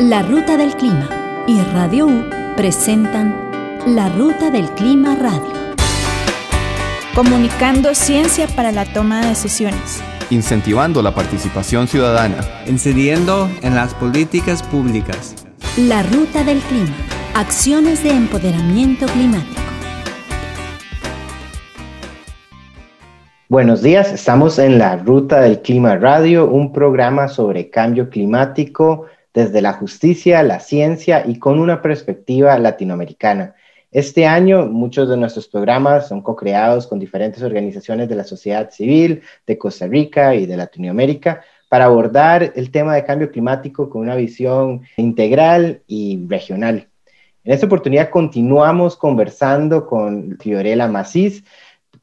La Ruta del Clima y Radio U presentan La Ruta del Clima Radio. Comunicando ciencia para la toma de decisiones. Incentivando la participación ciudadana. Incidiendo en las políticas públicas. La Ruta del Clima. Acciones de empoderamiento climático. Buenos días, estamos en la Ruta del Clima Radio, un programa sobre cambio climático desde la justicia, la ciencia y con una perspectiva latinoamericana. Este año muchos de nuestros programas son co-creados con diferentes organizaciones de la sociedad civil de Costa Rica y de Latinoamérica para abordar el tema de cambio climático con una visión integral y regional. En esta oportunidad continuamos conversando con Fiorella Macís,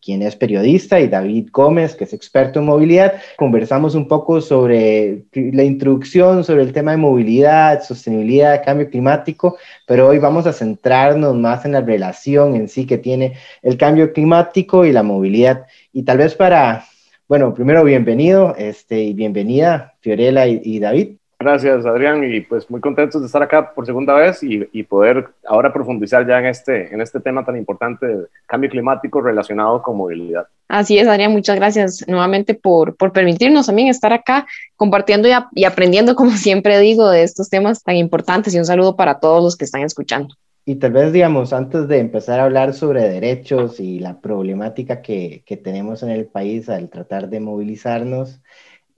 quien es periodista, y David Gómez, que es experto en movilidad. Conversamos un poco sobre la introducción, sobre el tema de movilidad, sostenibilidad, cambio climático, pero hoy vamos a centrarnos más en la relación en sí que tiene el cambio climático y la movilidad. Y tal vez para, bueno, primero bienvenido este, y bienvenida, Fiorella y David. Gracias, Adrián, y pues muy contentos de estar acá por segunda vez y, y, poder ahora profundizar ya en este, en este tema tan importante del cambio climático relacionado con movilidad. Así es, Adrián, muchas gracias nuevamente por, por permitirnos también estar acá compartiendo y, y aprendiendo, como siempre digo, de estos temas tan importantes y un saludo para todos los que están escuchando. Y tal vez, digamos, antes de empezar a hablar sobre derechos y la problemática que, que tenemos en el país al tratar de movilizarnos,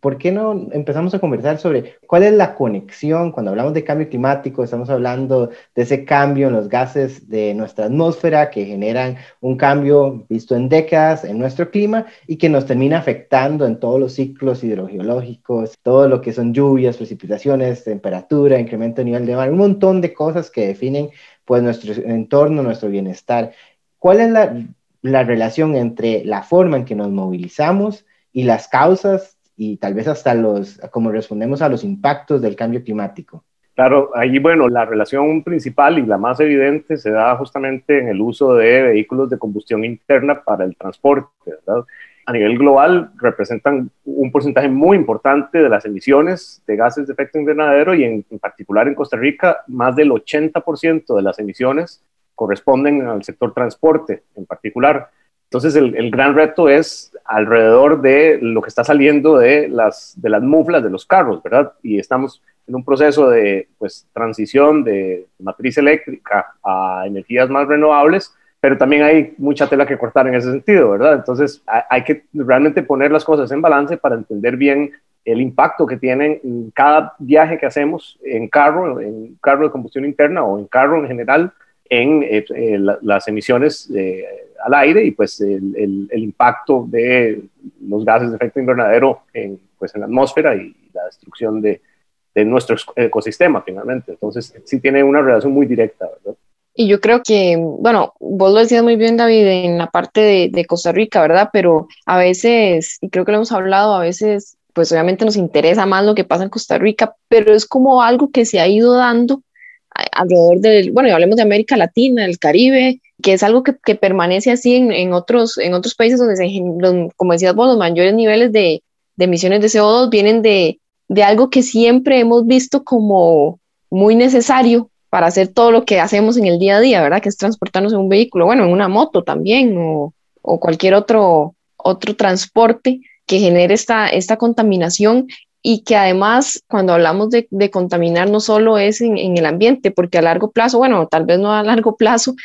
¿por qué no empezamos a conversar sobre cuál es la conexión cuando hablamos de cambio climático? Estamos hablando de ese cambio en los gases de nuestra atmósfera que generan un cambio visto en décadas en nuestro clima y que nos termina afectando en todos los ciclos hidrogeológicos, todo lo que son lluvias, precipitaciones, temperatura, incremento de nivel de mar, un montón de cosas que definen pues nuestro entorno, nuestro bienestar. ¿Cuál es la, la relación entre la forma en que nos movilizamos y las causas y tal vez hasta los, como respondemos a los impactos del cambio climático. Claro, ahí, bueno, la relación principal y la más evidente se da justamente en el uso de vehículos de combustión interna para el transporte, ¿verdad? A nivel global representan un porcentaje muy importante de las emisiones de gases de efecto invernadero y en, en particular en Costa Rica más del 80% de las emisiones corresponden al sector transporte en particular. Entonces, el, el, gran reto es alrededor de lo que está saliendo de las, de las muflas de los carros, ¿verdad? Y estamos en un proceso de pues, transición de matriz eléctrica a energías más renovables, pero también hay mucha tela que cortar en ese sentido, ¿verdad? Entonces, hay, que realmente poner las cosas en balance para entender bien el impacto que tienen en cada viaje que hacemos en carro, en carro de combustión interna o en carro en general, en eh, eh, la, las emisiones eh, al aire y pues el, el, el, impacto de los gases de efecto invernadero en, pues, en la atmósfera y la destrucción de, de nuestro ecosistema finalmente. Entonces sí tiene una relación muy directa, ¿verdad? Y yo creo que, bueno, vos lo decías muy bien, David, en la parte de, de, Costa Rica, ¿verdad? Pero a veces, y creo que lo hemos hablado, a veces, pues obviamente nos interesa más lo que pasa en Costa Rica, pero es como algo que se ha ido dando alrededor del, bueno, y hablemos de América Latina, el Caribe, que es algo que, que permanece así en, en, otros, en otros países donde, se, como decías vos, los mayores niveles de, de emisiones de CO2 vienen de, de algo que siempre hemos visto como muy necesario para hacer todo lo que hacemos en el día a día, ¿verdad? Que es transportarnos en un vehículo, bueno, en una moto también, o, o cualquier otro, otro transporte que genere esta, esta contaminación y que además cuando hablamos de, de contaminar no solo es en, en, el ambiente, porque a largo plazo, bueno, tal vez no a largo plazo,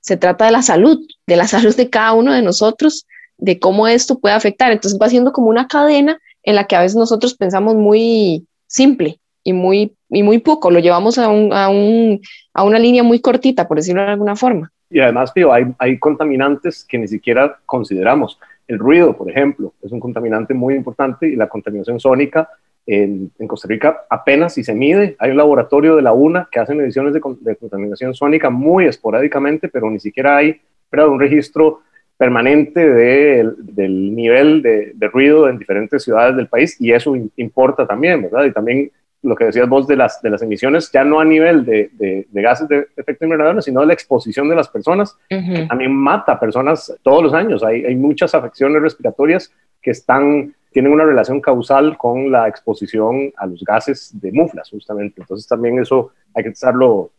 se trata de la salud, de la salud de cada uno de nosotros, de cómo esto puede afectar. Entonces va siendo como una cadena en la que a veces nosotros pensamos muy simple y muy, y muy poco, lo llevamos a, un, a, un, a una línea muy cortita, por decirlo de alguna forma. Y además, tío, hay, hay contaminantes que ni siquiera consideramos. El ruido, por ejemplo, es un contaminante muy importante y la contaminación sónica en, en, Costa Rica apenas si se mide. Hay un laboratorio de la UNA que hace mediciones de, de contaminación sónica muy esporádicamente, pero ni siquiera hay ¿verdad? un registro permanente de, del nivel de, de, ruido en diferentes ciudades del país y eso importa también, ¿verdad? Y también lo que decías vos de las, de las emisiones, ya no a nivel de, de, gases de efecto invernadero, sino de la exposición de las personas, uh -huh. también mata a personas todos los años. Hay, hay muchas afecciones respiratorias que están tienen una relación causal con la exposición a los gases de muflas, justamente. Entonces también eso hay que estarlo,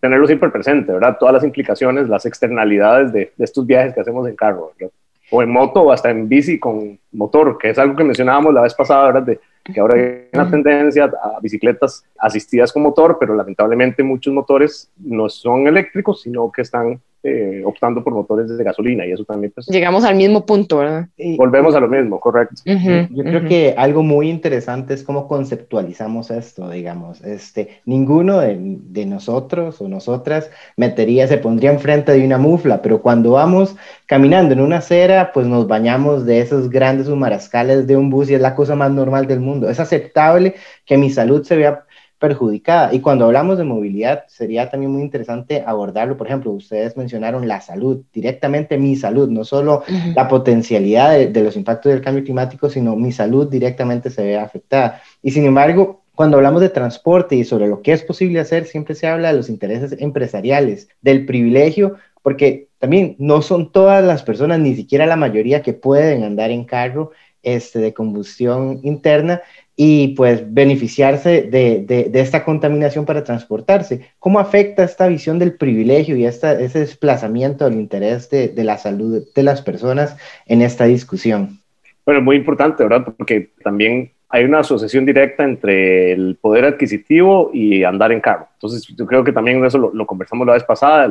tenerlo siempre presente, ¿verdad? Todas las implicaciones, las externalidades de, de estos viajes que hacemos en carro, ¿verdad? o en moto o hasta en bici con motor, que es algo que mencionábamos la vez pasada, ¿verdad? De que ahora hay una tendencia a bicicletas asistidas con motor, pero lamentablemente muchos motores no son eléctricos, sino que están eh, optando por motores de gasolina y eso también pues, Llegamos al mismo punto, ¿verdad? Volvemos a lo mismo, correcto. Yo creo que algo muy interesante es cómo conceptualizamos esto, digamos. Este, ninguno de, de, nosotros o nosotras metería, se pondría enfrente de una mufla, pero cuando vamos caminando en una acera, pues nos bañamos de esos grandes humarascales de un bus y es la cosa más normal del mundo. Es aceptable que mi salud se vea perjudicada. Y cuando hablamos de movilidad, sería también muy interesante abordarlo. Por ejemplo, ustedes mencionaron la salud, directamente mi salud, no solo la potencialidad de, los impactos del cambio climático, sino mi salud directamente se ve afectada. Y sin embargo, cuando hablamos de transporte y sobre lo que es posible hacer, siempre se habla de los intereses empresariales, del privilegio, porque también no son todas las personas, ni siquiera la mayoría, que pueden andar en carro este, de combustión interna y pues beneficiarse de, de, esta contaminación para transportarse. ¿Cómo afecta esta visión del privilegio y esta, ese desplazamiento del interés de, de, la salud de las personas en esta discusión? Bueno, muy importante, ¿verdad? Porque también hay una asociación directa entre el poder adquisitivo y andar en carro. Entonces, yo creo que también eso lo, conversamos la vez pasada,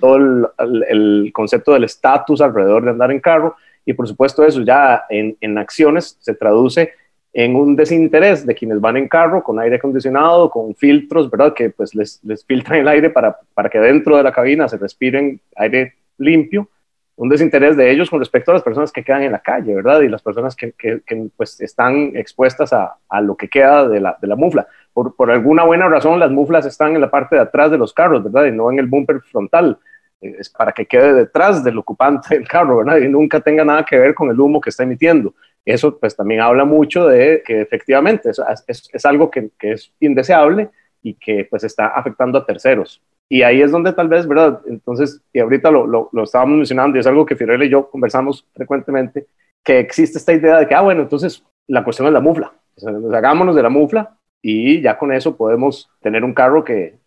todo el, el, concepto del estatus alrededor de andar en carro y por supuesto eso ya en, en acciones se traduce en un desinterés de quienes van en carro con aire acondicionado, con filtros, ¿verdad? Que pues les, les filtran el aire para, para que dentro de la cabina se respiren aire limpio, un desinterés de ellos con respecto a las personas que quedan en la calle, ¿verdad? Y las personas que, que, pues están expuestas a, a, lo que queda de la, de la mufla. Por, por, alguna buena razón, las muflas están en la parte de atrás de los carros, ¿verdad? Y no en el bumper frontal. Es para que quede detrás del ocupante del carro, ¿verdad? Y nunca tenga nada que ver con el humo que está emitiendo eso pues también habla mucho de que efectivamente es, es, es algo que, que, es indeseable y que pues está afectando a terceros. Y ahí es donde tal vez, ¿verdad? Entonces, y ahorita lo, lo, lo estábamos mencionando y es algo que Fiorella y yo conversamos frecuentemente, que existe esta idea de que, ah, bueno, entonces la cuestión es la mufla. hagámonos de la mufla y ya con eso podemos tener un carro que,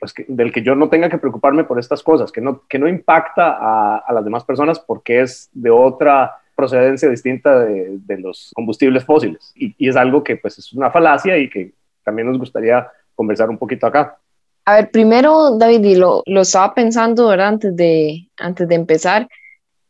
pues, que, del que yo no tenga que preocuparme por estas cosas, que no, que no impacta a, a las demás personas porque es de otra procedencia distinta de, los combustibles fósiles. Y, es algo que pues es una falacia y que también nos gustaría conversar un poquito acá. A ver, primero, David, y lo, lo estaba pensando. Antes, de, antes de empezar.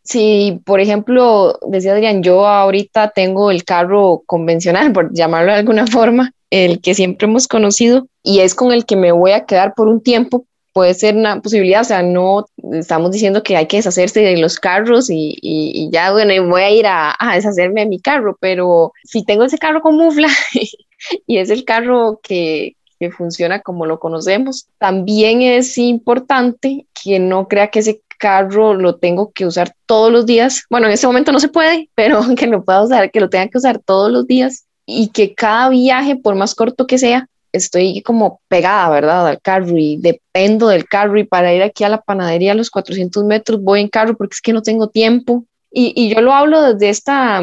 Si, por ejemplo, decía Adrián, yo ahorita tengo el carro convencional, por llamarlo de alguna forma, el que siempre hemos conocido, y es con el que me voy a quedar por un tiempo, puede ser una posibilidad, o sea, no estamos diciendo que hay que deshacerse de los carros y, y, ya, bueno, voy a ir a, a, deshacerme de mi carro, pero si tengo ese carro con mufla y es el carro que, que funciona como lo conocemos, también es importante que no crea que ese carro lo tengo que usar todos los días. Bueno, en ese momento no se puede, pero que lo pueda usar, que lo tenga que usar todos los días y que cada viaje, por más corto que sea, estoy como pegada, ¿verdad? Al carro y dependo del carro y para ir aquí a la panadería a los 400 metros voy en carro porque es que no tengo tiempo. Y, yo lo hablo desde esta,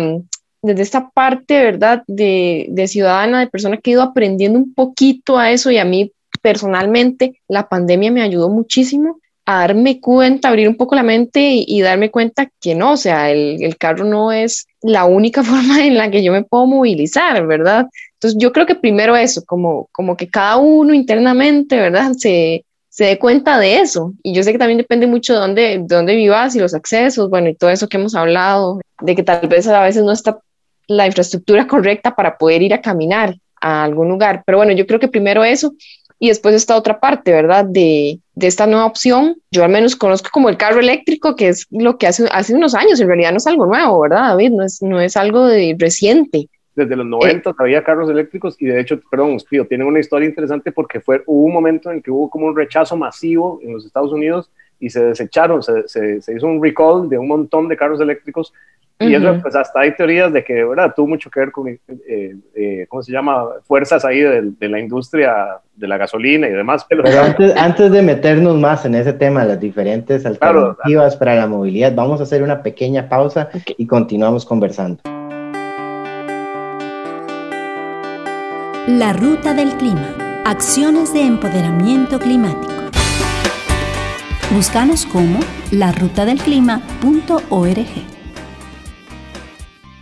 desde esta parte, ¿verdad? De, ciudadana, de persona que he ido aprendiendo un poquito a eso y a mí personalmente la pandemia me ayudó muchísimo a darme cuenta, abrir un poco la mente y, y darme cuenta que no, o sea, el, el, carro no es la única forma en la que yo me puedo movilizar, ¿verdad? Entonces yo creo que primero eso, como, como que cada uno internamente, ¿verdad? Se, se dé cuenta de eso. Y yo sé que también depende mucho de dónde, de dónde vivas y los accesos, bueno, y todo eso que hemos hablado, de que tal vez a veces no está la infraestructura correcta para poder ir a caminar a algún lugar. Pero bueno, yo creo que primero eso y después esta otra parte, ¿verdad? De, de, esta nueva opción. Yo al menos conozco como el carro eléctrico, que es lo que hace, hace unos años, en realidad no es algo nuevo, ¿verdad, David? No es, no es algo reciente desde los 90 eh, había carros eléctricos y de hecho, perdón, Spío, tienen una historia interesante porque fue, hubo un momento en que hubo como un rechazo masivo en los Estados Unidos y se desecharon, se, se, se hizo un recall de un montón de carros eléctricos y eso, pues hasta hay teorías de que, ¿verdad? Tuvo mucho que ver con, eh, eh, ¿cómo se llama? Fuerzas ahí de, de, la industria de la gasolina y demás. Pero, pero antes, antes, de meternos más en ese tema, las diferentes alternativas claro, para la movilidad, vamos a hacer una pequeña pausa okay. y continuamos conversando. La Ruta del Clima. Acciones de empoderamiento climático. Búscanos como larutadelclima.org.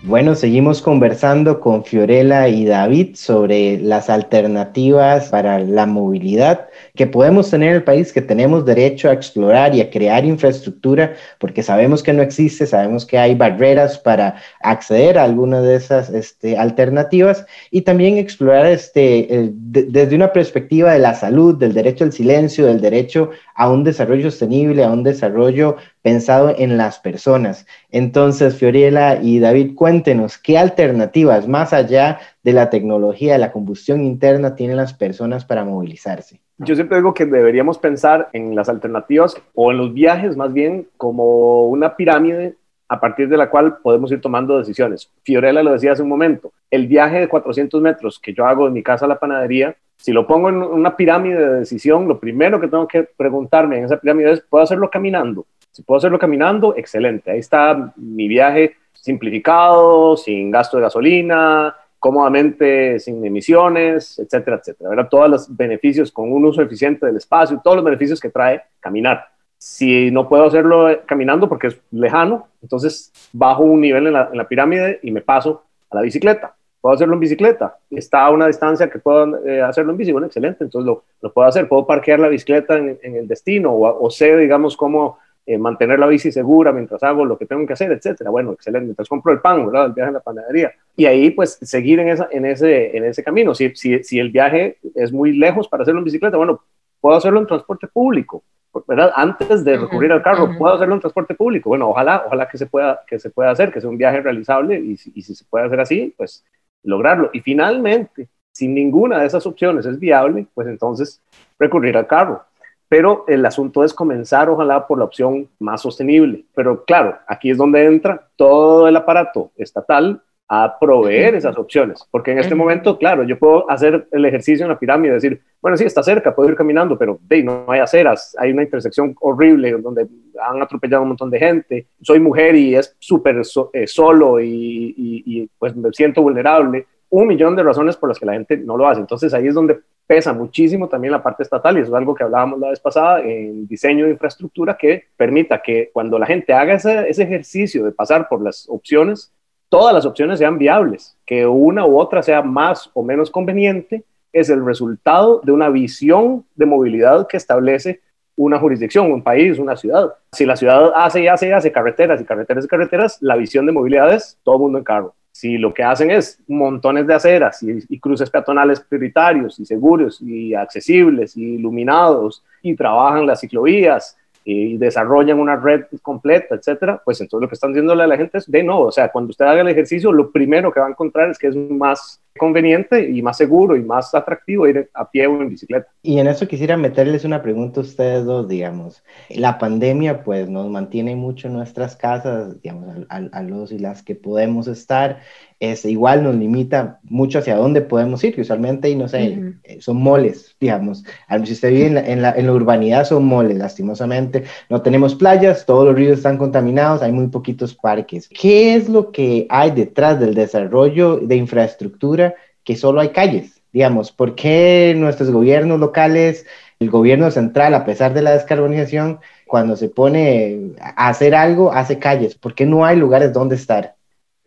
Bueno, seguimos conversando con Fiorella y David sobre las alternativas para la movilidad que podemos tener en el país, que tenemos derecho a explorar y a crear infraestructura, porque sabemos que no existe, sabemos que hay barreras para acceder a alguna de esas este, alternativas y también explorar este, desde una perspectiva de la salud, del derecho al silencio, del derecho a un desarrollo sostenible, a un desarrollo pensado en las personas. Entonces, Fiorella y David, cuéntenos qué alternativas más allá de la tecnología de la combustión interna tienen las personas para movilizarse. Yo siempre digo que deberíamos pensar en las alternativas o en los viajes más bien como una pirámide a partir de la cual podemos ir tomando decisiones. Fiorella lo decía hace un momento, el viaje de 400 metros que yo hago de mi casa a la panadería, si lo pongo en una pirámide de decisión, lo primero que tengo que preguntarme en esa pirámide es, ¿puedo hacerlo caminando? Si puedo hacerlo caminando, excelente. Ahí está mi viaje simplificado, sin gasto de gasolina, cómodamente sin emisiones, etcétera, etcétera. Ver Todos los beneficios con un uso eficiente del espacio, todos los beneficios que trae caminar. Si no puedo hacerlo caminando porque es lejano, entonces bajo un nivel en la, pirámide y me paso a la bicicleta. Puedo hacerlo en bicicleta. Está a una distancia que puedo eh, hacerlo en bici. Bueno, excelente. Entonces lo, lo, puedo hacer. Puedo parquear la bicicleta en, el destino o, o sé, digamos, cómo eh, mantener la bici segura mientras hago lo que tengo que hacer, etcétera. Bueno, excelente. Mientras compro el pan, ¿verdad? El viaje en la panadería. Y ahí, pues, seguir en, esa, en, ese, en ese camino. Si, si, si el viaje es muy lejos para hacerlo en bicicleta, bueno, puedo hacerlo en transporte público, ¿verdad? Antes de recurrir al carro, puedo hacerlo en transporte público. Bueno, ojalá, ojalá que se pueda, que se pueda hacer, que sea un viaje realizable y, y si se puede hacer así, pues lograrlo. Y finalmente, si ninguna de esas opciones es viable, pues entonces recurrir al carro pero el asunto es comenzar, ojalá, por la opción más sostenible. Pero claro, aquí es donde entra todo el aparato estatal a proveer esas opciones, porque en este momento, claro, yo puedo hacer el ejercicio en la pirámide, decir, bueno, sí, está cerca, puedo ir caminando, pero hey, no hay aceras, hay una intersección horrible donde han atropellado un montón de gente, soy mujer y es súper eh, solo y, y pues me siento vulnerable, un millón de razones por las que la gente no lo hace. Entonces ahí es donde pesa muchísimo también la parte estatal y eso es algo que hablábamos la vez pasada en diseño de infraestructura que permita que cuando la gente haga ese, ese ejercicio de pasar por las opciones, todas las opciones sean viables, que una u otra sea más o menos conveniente, es el resultado de una visión de movilidad que establece una jurisdicción, un país, una ciudad. Si la ciudad hace y hace y hace carreteras y carreteras y carreteras, la visión de movilidad es todo mundo en carro. Si lo que hacen es montones de aceras y, cruces peatonales prioritarios y seguros y accesibles y iluminados y trabajan las ciclovías y desarrollan una red completa, etcétera, pues entonces lo que están diciéndole a la gente es de no, o sea, cuando usted haga el ejercicio, lo primero que va a encontrar es que es más conveniente y más seguro y más atractivo ir a pie o en bicicleta. Y en eso quisiera meterles una pregunta a ustedes dos, digamos. La pandemia pues nos mantiene mucho en nuestras casas, digamos, a, los y las que podemos estar, es, igual nos limita mucho hacia dónde podemos ir, que usualmente, y no sé, eh, son moles, digamos. Si usted vive en la, en, la, en la urbanidad, son moles, lastimosamente. No tenemos playas, todos los ríos están contaminados, hay muy poquitos parques. ¿Qué es lo que hay detrás del desarrollo de infraestructura que solo hay calles? Digamos, ¿por qué nuestros gobiernos locales, el gobierno central, a pesar de la descarbonización, cuando se pone a hacer algo, hace calles? ¿Por qué no hay lugares donde estar?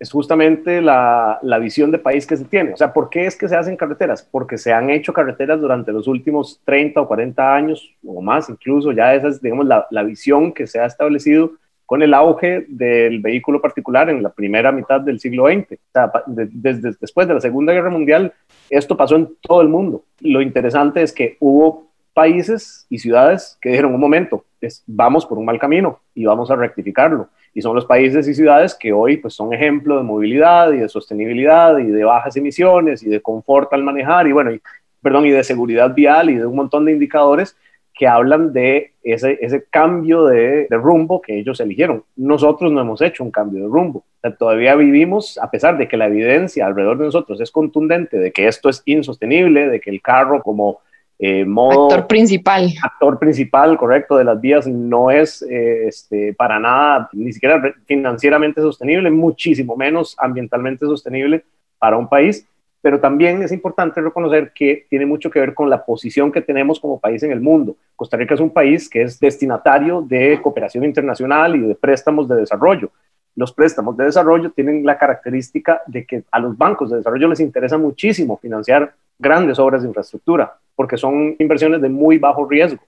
Es justamente la, la, visión de país que se tiene. O sea, ¿por qué es que se hacen carreteras? Porque se han hecho carreteras durante los últimos 30 o 40 años o más, incluso ya esa es, digamos, la, la visión que se ha establecido con el auge del vehículo particular en la primera mitad del siglo XX. Desde, después de la Segunda Guerra Mundial, esto pasó en todo el mundo. Lo interesante es que hubo países y ciudades que dijeron un momento, es, vamos por un mal camino y vamos a rectificarlo y son los países y ciudades que hoy pues, son ejemplo de movilidad y de sostenibilidad y de bajas emisiones y de confort al manejar y bueno, y, perdón, y de seguridad vial y de un montón de indicadores que hablan de ese, ese cambio de, de, rumbo que ellos eligieron. Nosotros no hemos hecho un cambio de rumbo. todavía vivimos, a pesar de que la evidencia alrededor de nosotros es contundente de que esto es insostenible, de que el carro como eh, modo, actor principal. Actor principal, correcto, de las vías no es eh, este, para nada, ni siquiera financieramente sostenible, muchísimo menos ambientalmente sostenible para un país. pero también es importante reconocer que tiene mucho que ver con la posición que tenemos como país en el mundo. Costa Rica es un país que es destinatario de cooperación internacional y de préstamos de desarrollo. Los préstamos de desarrollo tienen la característica de que a los bancos de desarrollo les interesa muchísimo financiar grandes obras de infraestructura, porque son inversiones de muy bajo riesgo.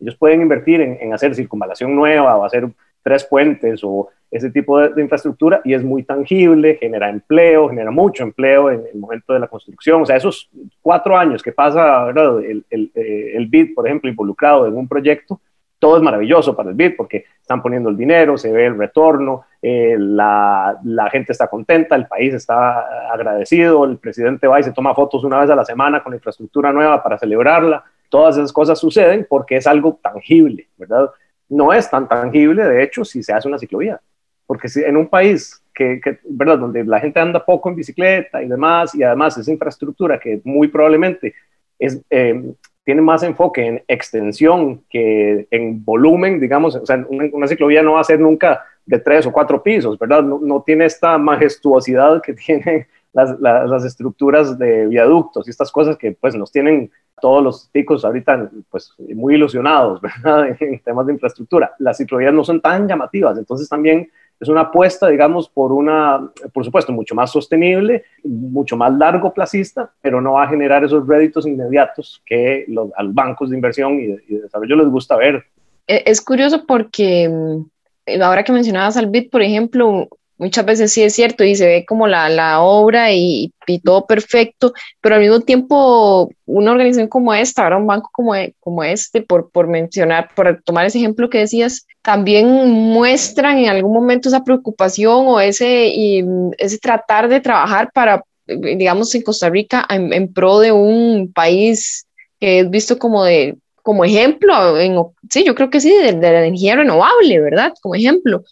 Ellos pueden invertir en, hacer circunvalación nueva o hacer tres puentes o ese tipo de, infraestructura y es muy tangible, genera empleo, genera mucho empleo en el momento de la construcción. O sea, esos cuatro años que pasa El, el, eh, el BID, por ejemplo, involucrado en un proyecto, todo es maravilloso para el BID porque están poniendo el dinero, se ve el retorno, eh, la, la, gente está contenta, el país está agradecido, el presidente va y se toma fotos una vez a la semana con infraestructura nueva para celebrarla. Todas esas cosas suceden porque es algo tangible, ¿verdad? No es tan tangible, de hecho, si se hace una ciclovía porque si en un país que, ¿verdad? donde la gente anda poco en bicicleta y demás, y además es infraestructura que muy probablemente es, eh, tiene más enfoque en extensión que en volumen, digamos, o sea, una, ciclovía no va a ser nunca de tres o cuatro pisos, ¿verdad? No, tiene esta majestuosidad que tienen las, estructuras de viaductos y estas cosas que pues nos tienen todos los ticos ahorita pues muy ilusionados. En temas de infraestructura. Las ciclovías no son tan llamativas, entonces también es una apuesta, digamos, por una, por supuesto, mucho más sostenible, mucho más largo placista, pero no va a generar esos réditos inmediatos que los, a los bancos de inversión y de, desarrollo les gusta ver. E, es curioso porque mm, ahora que mencionabas al BID, por ejemplo, muchas veces sí es cierto y se ve como la, la obra y, y, todo perfecto, pero al mismo tiempo una organización como esta, ahora un banco como, e, como este, por, por mencionar, por tomar ese ejemplo que decías, también muestran en algún momento esa preocupación o ese, y, ese tratar de trabajar para, digamos, en Costa Rica en, pro de un país que es visto como de como ejemplo, en, sí, yo creo que sí, de, de la energía renovable, ¿verdad? Como ejemplo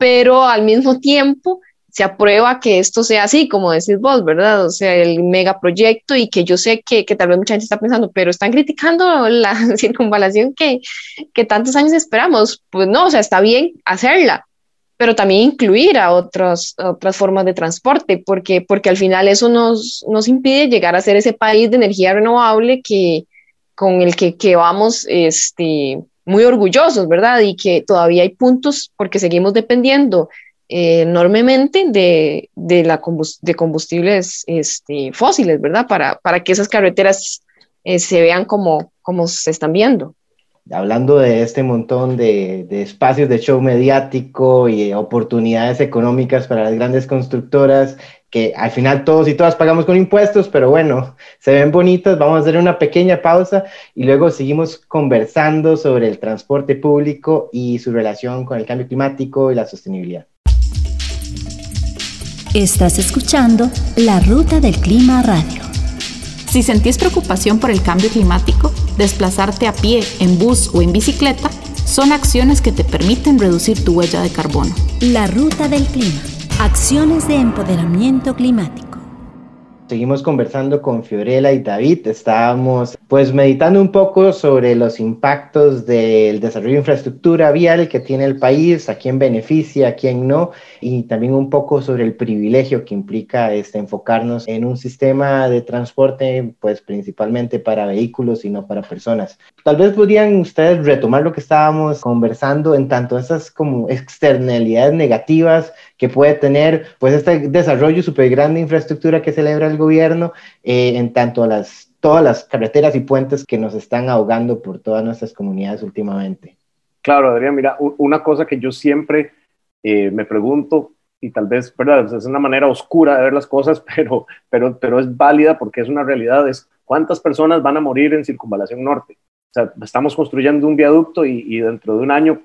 pero al mismo tiempo se aprueba que esto sea así, como decís vos, ¿verdad? O sea, el megaproyecto y que yo sé que, que, tal vez mucha gente está pensando, pero están criticando la circunvalación que, que tantos años esperamos. Pues no, o sea, está bien hacerla, pero también incluir a otras otras formas de transporte, porque, porque al final eso nos, nos impide llegar a ser ese país de energía renovable que, con el que, que vamos este, muy orgullosos, ¿verdad? Y que todavía hay puntos porque seguimos dependiendo eh, enormemente de, de, la de combustibles este, fósiles, ¿verdad? Para, para que esas carreteras eh, se vean como, como se están viendo hablando de este montón de, de, espacios de show mediático y oportunidades económicas para las grandes constructoras, que al final todos y todas pagamos con impuestos, pero bueno, se ven bonitas, vamos a hacer una pequeña pausa y luego seguimos conversando sobre el transporte público y su relación con el cambio climático y la sostenibilidad. Estás escuchando La Ruta del Clima Radio. Si sentís preocupación por el cambio climático, desplazarte a pie, en bus o en bicicleta son acciones que te permiten reducir tu huella de carbono. La Ruta del Clima Acciones de empoderamiento climático. Seguimos conversando con Fiorella y David. Estábamos pues meditando un poco sobre los impactos del desarrollo de infraestructura vial que tiene el país, a quién beneficia, a quién no, y también un poco sobre el privilegio que implica este, enfocarnos en un sistema de transporte pues principalmente para vehículos y no para personas. Tal vez podrían ustedes retomar lo que estábamos conversando en tanto esas como externalidades negativas que puede tener pues este desarrollo súper grande de infraestructura que celebra el gobierno eh, en tanto a las todas las carreteras y puentes que nos están ahogando por todas nuestras comunidades últimamente. Claro, Adrián, mira, una cosa que yo siempre eh, me pregunto, y tal vez, ¿verdad? Es una manera oscura de ver las cosas, pero, pero, pero es válida porque es una realidad, es cuántas personas van a morir en Circunvalación Norte. O sea, estamos construyendo un viaducto y, y dentro de un año,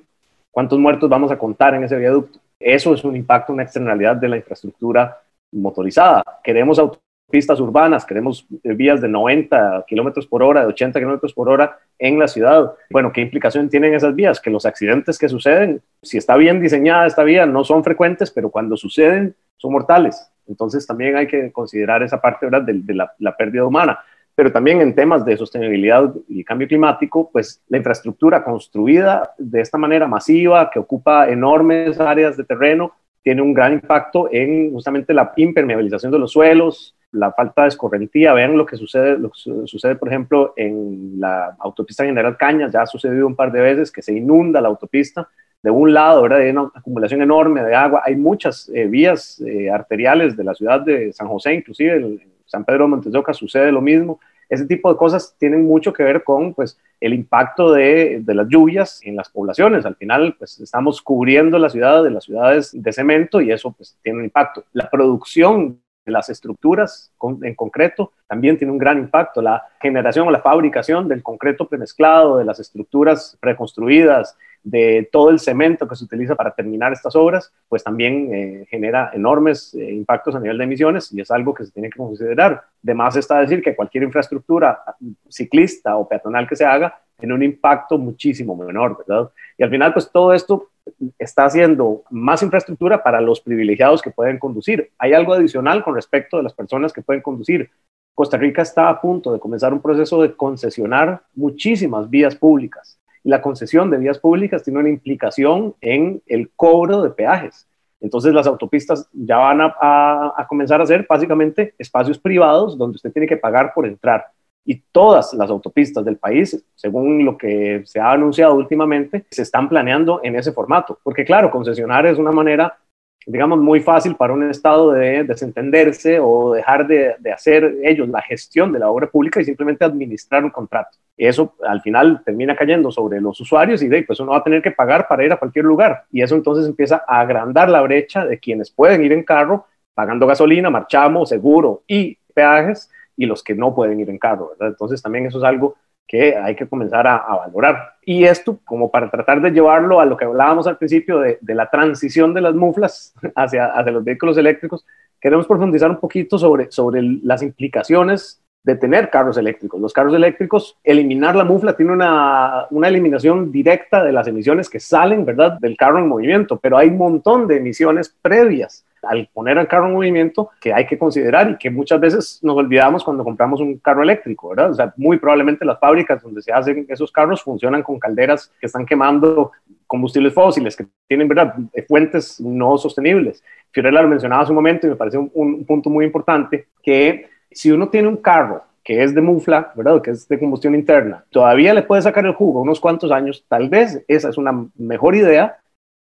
¿cuántos muertos vamos a contar en ese viaducto? Eso es un impacto, una externalidad de la infraestructura motorizada. Queremos pistas urbanas, queremos eh, vías de 90 kilómetros por hora, de 80 kilómetros por hora en la ciudad. Bueno, ¿qué implicación tienen esas vías? Que los accidentes que suceden, si está bien diseñada esta vía, no son frecuentes, pero cuando suceden son mortales. Entonces también hay que considerar esa parte ¿verdad? de, la pérdida humana. Pero también en temas de sostenibilidad y cambio climático, pues la infraestructura construida de esta manera masiva, que ocupa enormes áreas de terreno, tiene un gran impacto en justamente la impermeabilización de los suelos, la falta de escorrentía. Vean lo que sucede, lo que sucede, por ejemplo, en la autopista General Cañas, ya ha sucedido un par de veces que se inunda la autopista de un lado, ¿verdad? Hay una acumulación enorme de agua. Hay muchas eh, vías eh, arteriales de la ciudad de San José, inclusive en San Pedro de Montes de Oca sucede lo mismo. Ese tipo de cosas tienen mucho que ver con pues, el impacto de, de, las lluvias en las poblaciones. Al final, pues, estamos cubriendo la ciudad de las ciudades de cemento y eso pues, tiene un impacto. La producción de las estructuras en concreto también tiene un gran impacto. La generación o la fabricación del concreto premezclado, de las estructuras preconstruidas, de todo el cemento que se utiliza para terminar estas obras, pues también eh, genera enormes eh, impactos a nivel de emisiones y es algo que se tiene que considerar. De más está decir que cualquier infraestructura ciclista o peatonal que se haga tiene un impacto muchísimo menor, ¿verdad? Y al final, pues todo esto está haciendo más infraestructura para los privilegiados que pueden conducir. Hay algo adicional con respecto de las personas que pueden conducir. Costa Rica está a punto de comenzar un proceso de concesionar muchísimas vías públicas. La concesión de vías públicas tiene una implicación en el cobro de peajes. Entonces las autopistas ya van a comenzar a ser básicamente espacios privados donde usted tiene que pagar por entrar y todas las autopistas del país, según lo que se ha anunciado últimamente, se están planeando en ese formato. Porque claro, concesionar es una manera, digamos, muy fácil para un Estado de desentenderse o dejar de, hacer ellos la gestión de la obra pública y simplemente administrar un contrato. Eso al final termina cayendo sobre los usuarios y de pues uno va a tener que pagar para ir a cualquier lugar. Y eso entonces empieza a agrandar la brecha de quienes pueden ir en carro pagando gasolina, marchamo, seguro y peajes y los que no pueden ir en carro. Entonces también eso es algo que hay que comenzar a, valorar. Y esto, como para tratar de llevarlo a lo que hablábamos al principio de, la transición de las muflas hacia, hacia los vehículos eléctricos, queremos profundizar un poquito sobre, sobre las implicaciones de tener carros eléctricos. Los carros eléctricos, eliminar la mufla tiene una, una, eliminación directa de las emisiones que salen, ¿verdad?, del carro en movimiento, pero hay un montón de emisiones previas al poner el carro en movimiento que hay que considerar y que muchas veces nos olvidamos cuando compramos un carro eléctrico, ¿verdad? O sea, muy probablemente las fábricas donde se hacen esos carros funcionan con calderas que están quemando combustibles fósiles, que tienen, ¿verdad?, fuentes no sostenibles. Fiorella lo mencionaba hace un momento y me parece un, un punto muy importante que si uno tiene un carro que es de mufla, ¿verdad? Que es de combustión interna, todavía le puede sacar el jugo unos cuantos años, tal vez esa es una mejor idea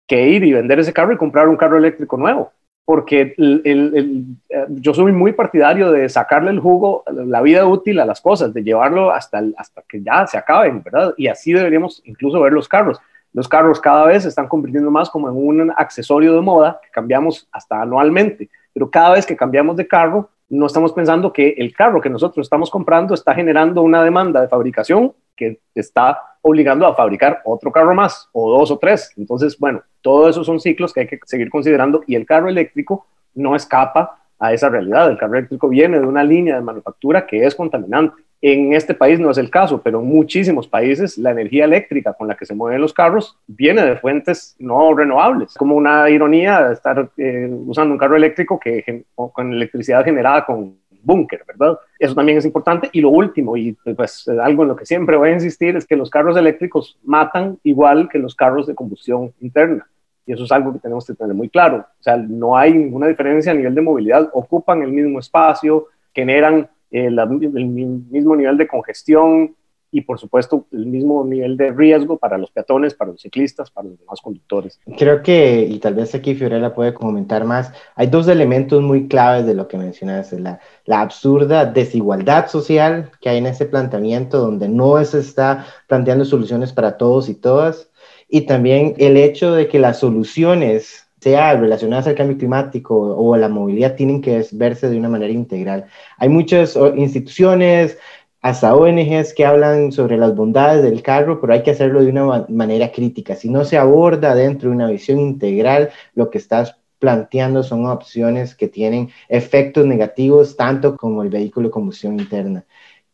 que ir y vender ese carro y comprar un carro eléctrico nuevo. Porque eh, yo soy muy partidario de sacarle el jugo, la vida útil a las cosas, de llevarlo hasta, hasta que ya se acaben, ¿verdad? Y así deberíamos incluso ver los carros. Los carros cada vez se están convirtiendo más como en un accesorio de moda que cambiamos hasta anualmente, pero cada vez que cambiamos de carro, no estamos pensando que el carro que nosotros estamos comprando está generando una demanda de fabricación que está obligando a fabricar otro carro más o dos o tres. Entonces, bueno, todos esos son ciclos que hay que seguir considerando y el carro eléctrico no escapa a esa realidad. El carro eléctrico viene de una línea de manufactura que es contaminante. En este país no es el caso, pero en muchísimos países la energía eléctrica con la que se mueven los carros viene de fuentes no renovables. Como una ironía estar eh, usando un carro eléctrico que, con electricidad generada con búnker, ¿verdad? Eso también es importante. Y lo último, y pues algo en lo que siempre voy a insistir, es que los carros eléctricos matan igual que los carros de combustión interna. Y eso es algo que tenemos que tener muy claro. O sea, no hay ninguna diferencia a nivel de movilidad. Ocupan el mismo espacio, generan el, mismo nivel de congestión y por supuesto el mismo nivel de riesgo para los peatones, para los ciclistas, para los demás conductores. Creo que, y tal vez aquí Fiorella puede comentar más, hay dos elementos muy claves de lo que mencionas, la, la absurda desigualdad social que hay en ese planteamiento donde no se está planteando soluciones para todos y todas, y también el hecho de que las soluciones sea relacionadas al cambio climático o a la movilidad, tienen que verse de una manera integral. Hay muchas instituciones, hasta ONGs que hablan sobre las bondades del carro, pero hay que hacerlo de una manera crítica. Si no se aborda dentro de una visión integral, lo que estás planteando son opciones que tienen efectos negativos tanto como el vehículo de combustión interna.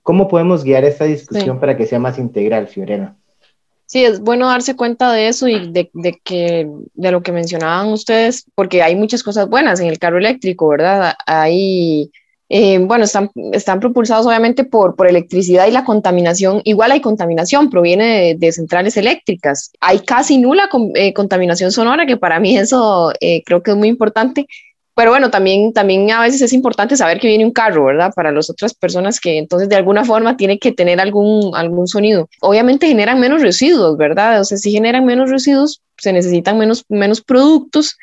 ¿Cómo podemos guiar esta discusión para que sea más integral, Fiorena? Sí, es bueno darse cuenta de eso y de, que, de lo que mencionaban ustedes, porque hay muchas cosas buenas en el carro eléctrico, ¿verdad? Hay, eh, bueno, están, están propulsados obviamente por, por electricidad y la contaminación, igual hay contaminación, proviene de, centrales eléctricas. Hay casi nula eh, contaminación sonora, que para mí eso eh, creo que es muy importante, pero bueno, también, también a veces es importante saber que viene un carro, ¿verdad? Para las otras personas que entonces de alguna forma tiene que tener algún, algún sonido. Obviamente generan menos residuos, ¿verdad? O sea, si generan menos residuos, se necesitan menos, menos productos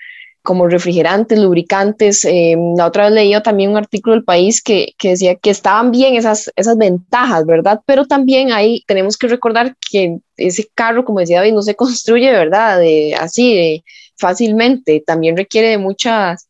como refrigerantes, lubricantes. Eh, la otra vez leía también un artículo del país que, que, decía que estaban bien esas, esas ventajas, ¿verdad? Pero también ahí tenemos que recordar que ese carro, como decía David, no se construye, ¿verdad? De, así, de, fácilmente. También requiere de muchas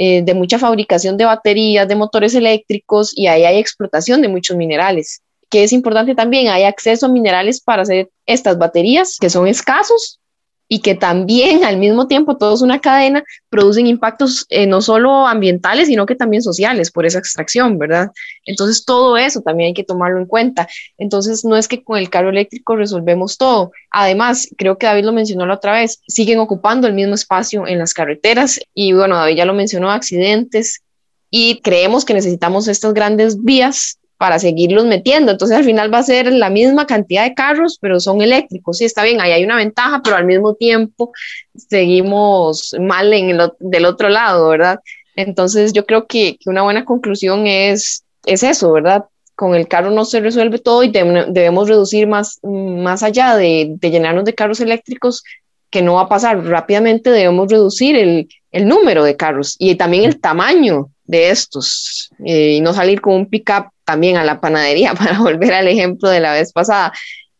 eh, de mucha fabricación de baterías, de motores eléctricos y ahí hay explotación de muchos minerales. Que es importante también, hay acceso a minerales para hacer estas baterías que son escasos y que también al mismo tiempo, todos una cadena, producen impactos eh, no solo ambientales, sino que también sociales por esa extracción, ¿verdad? Entonces, todo eso también hay que tomarlo en cuenta. Entonces, no es que con el carro eléctrico resolvemos todo. Además, creo que David lo mencionó la otra vez, siguen ocupando el mismo espacio en las carreteras y bueno, David ya lo mencionó, accidentes. Y creemos que necesitamos estas grandes vías para seguirlos metiendo. Entonces al final va a ser la misma cantidad de carros, pero son eléctricos. Sí, está bien, ahí hay una ventaja, pero al mismo tiempo seguimos mal en el, del otro lado, ¿verdad? Entonces yo creo que, que una buena conclusión es, es eso, ¿verdad? Con el carro no se resuelve todo y debemos reducir más, más allá de, de, llenarnos de carros eléctricos, que no va a pasar rápidamente, debemos reducir el, el número de carros y también el tamaño de estos eh, y no salir con un pickup también a la panadería para volver al ejemplo de la vez pasada.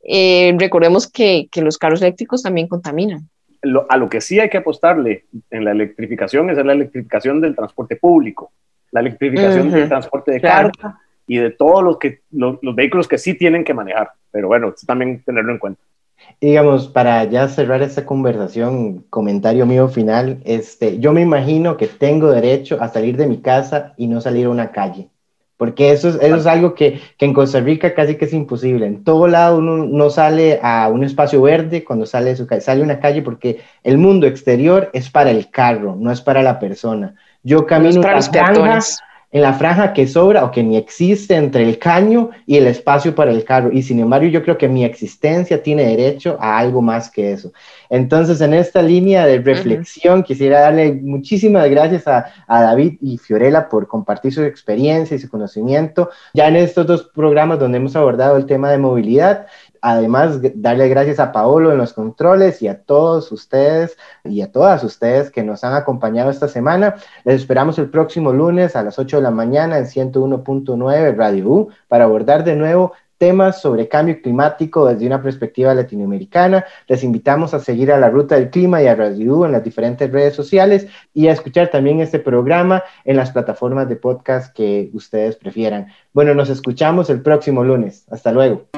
Eh, recordemos que, que, los carros eléctricos también contaminan. Lo, a lo que sí hay que apostarle en la electrificación es la electrificación del transporte público, la electrificación uh -huh. del transporte de claro. carga y de todos los, que, los, los vehículos que sí tienen que manejar. Pero bueno, también tenerlo en cuenta digamos, para ya cerrar esta conversación, comentario mío final, este, yo me imagino que tengo derecho a salir de mi casa y no salir a una calle, porque eso es, eso es algo que, que en Costa Rica casi que es imposible. En todo lado uno no sale a un espacio verde cuando sale de su calle, sale a una calle porque el mundo exterior es para el carro, no es para la persona. Yo camino no para los en la franja que sobra o que ni existe entre el caño y el espacio para el carro. Y sin embargo, yo creo que mi existencia tiene derecho a algo más que eso. Entonces, en esta línea de reflexión, uh -huh. quisiera darle muchísimas gracias a, a, David y Fiorella por compartir su experiencia y su conocimiento. Ya en estos dos programas donde hemos abordado el tema de movilidad, Además, darle gracias a Paolo en los controles y a todos ustedes y a todas ustedes que nos han acompañado esta semana. Les esperamos el próximo lunes a las 8 de la mañana en 101.9 Radio U para abordar de nuevo temas sobre cambio climático desde una perspectiva latinoamericana. Les invitamos a seguir a la Ruta del Clima y a Radio U en las diferentes redes sociales y a escuchar también este programa en las plataformas de podcast que ustedes prefieran. Bueno, nos escuchamos el próximo lunes. Hasta luego.